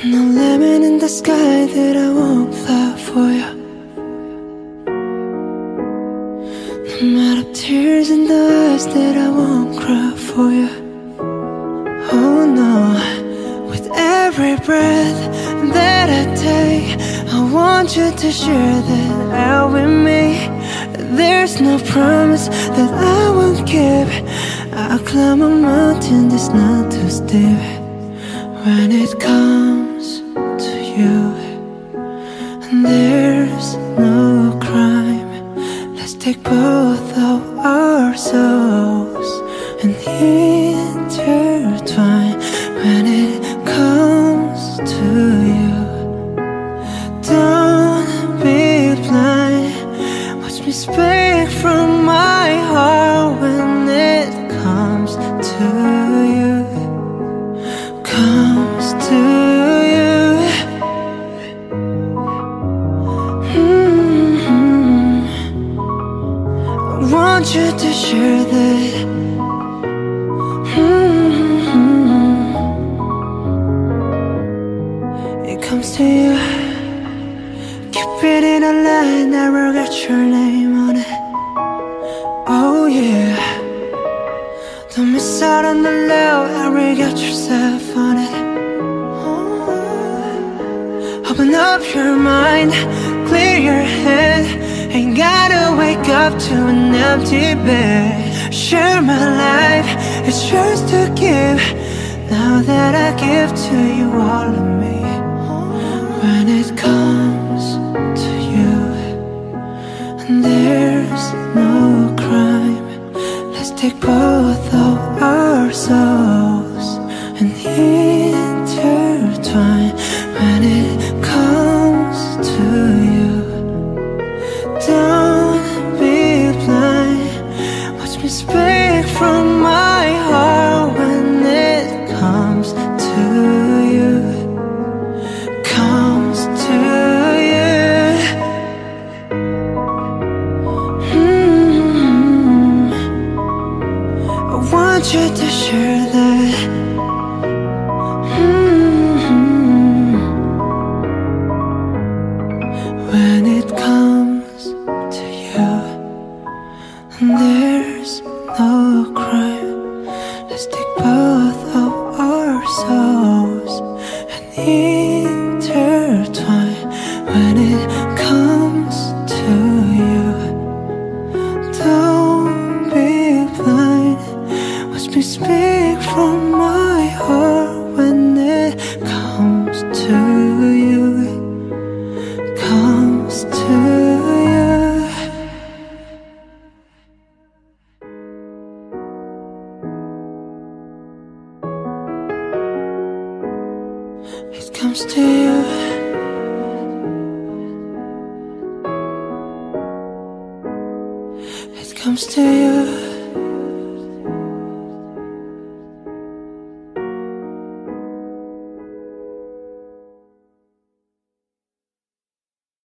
No lemon in the sky that I won't fly for you. No matter tears in the eyes that I won't cry for you. Oh no, with every breath that I take, I want you to share that out with me. There's no promise that I won't keep. I'll climb a mountain that's not too steep when it comes you. And there's no crime. Let's take both of our souls and intertwine when it comes to you. Don't be blind. Watch me speak from my heart when it comes to you. Comes to want you to share that. Mhm. It comes to you. Keep it in a line, never get your name on it. Oh yeah. Don't miss out on the love, ever get yourself on it. Open up your mind, clear your head. Ain't gotta wake up to an empty bed. Share my life, it's yours to give. Now that I give to you all of me. When it comes to you, and there's no crime. Let's take both of our souls Me speak from my heart when it comes to you. Comes to you. Mm. I want you to share that. Mhm. When it comes to you, and there's It comes to you. It comes to you.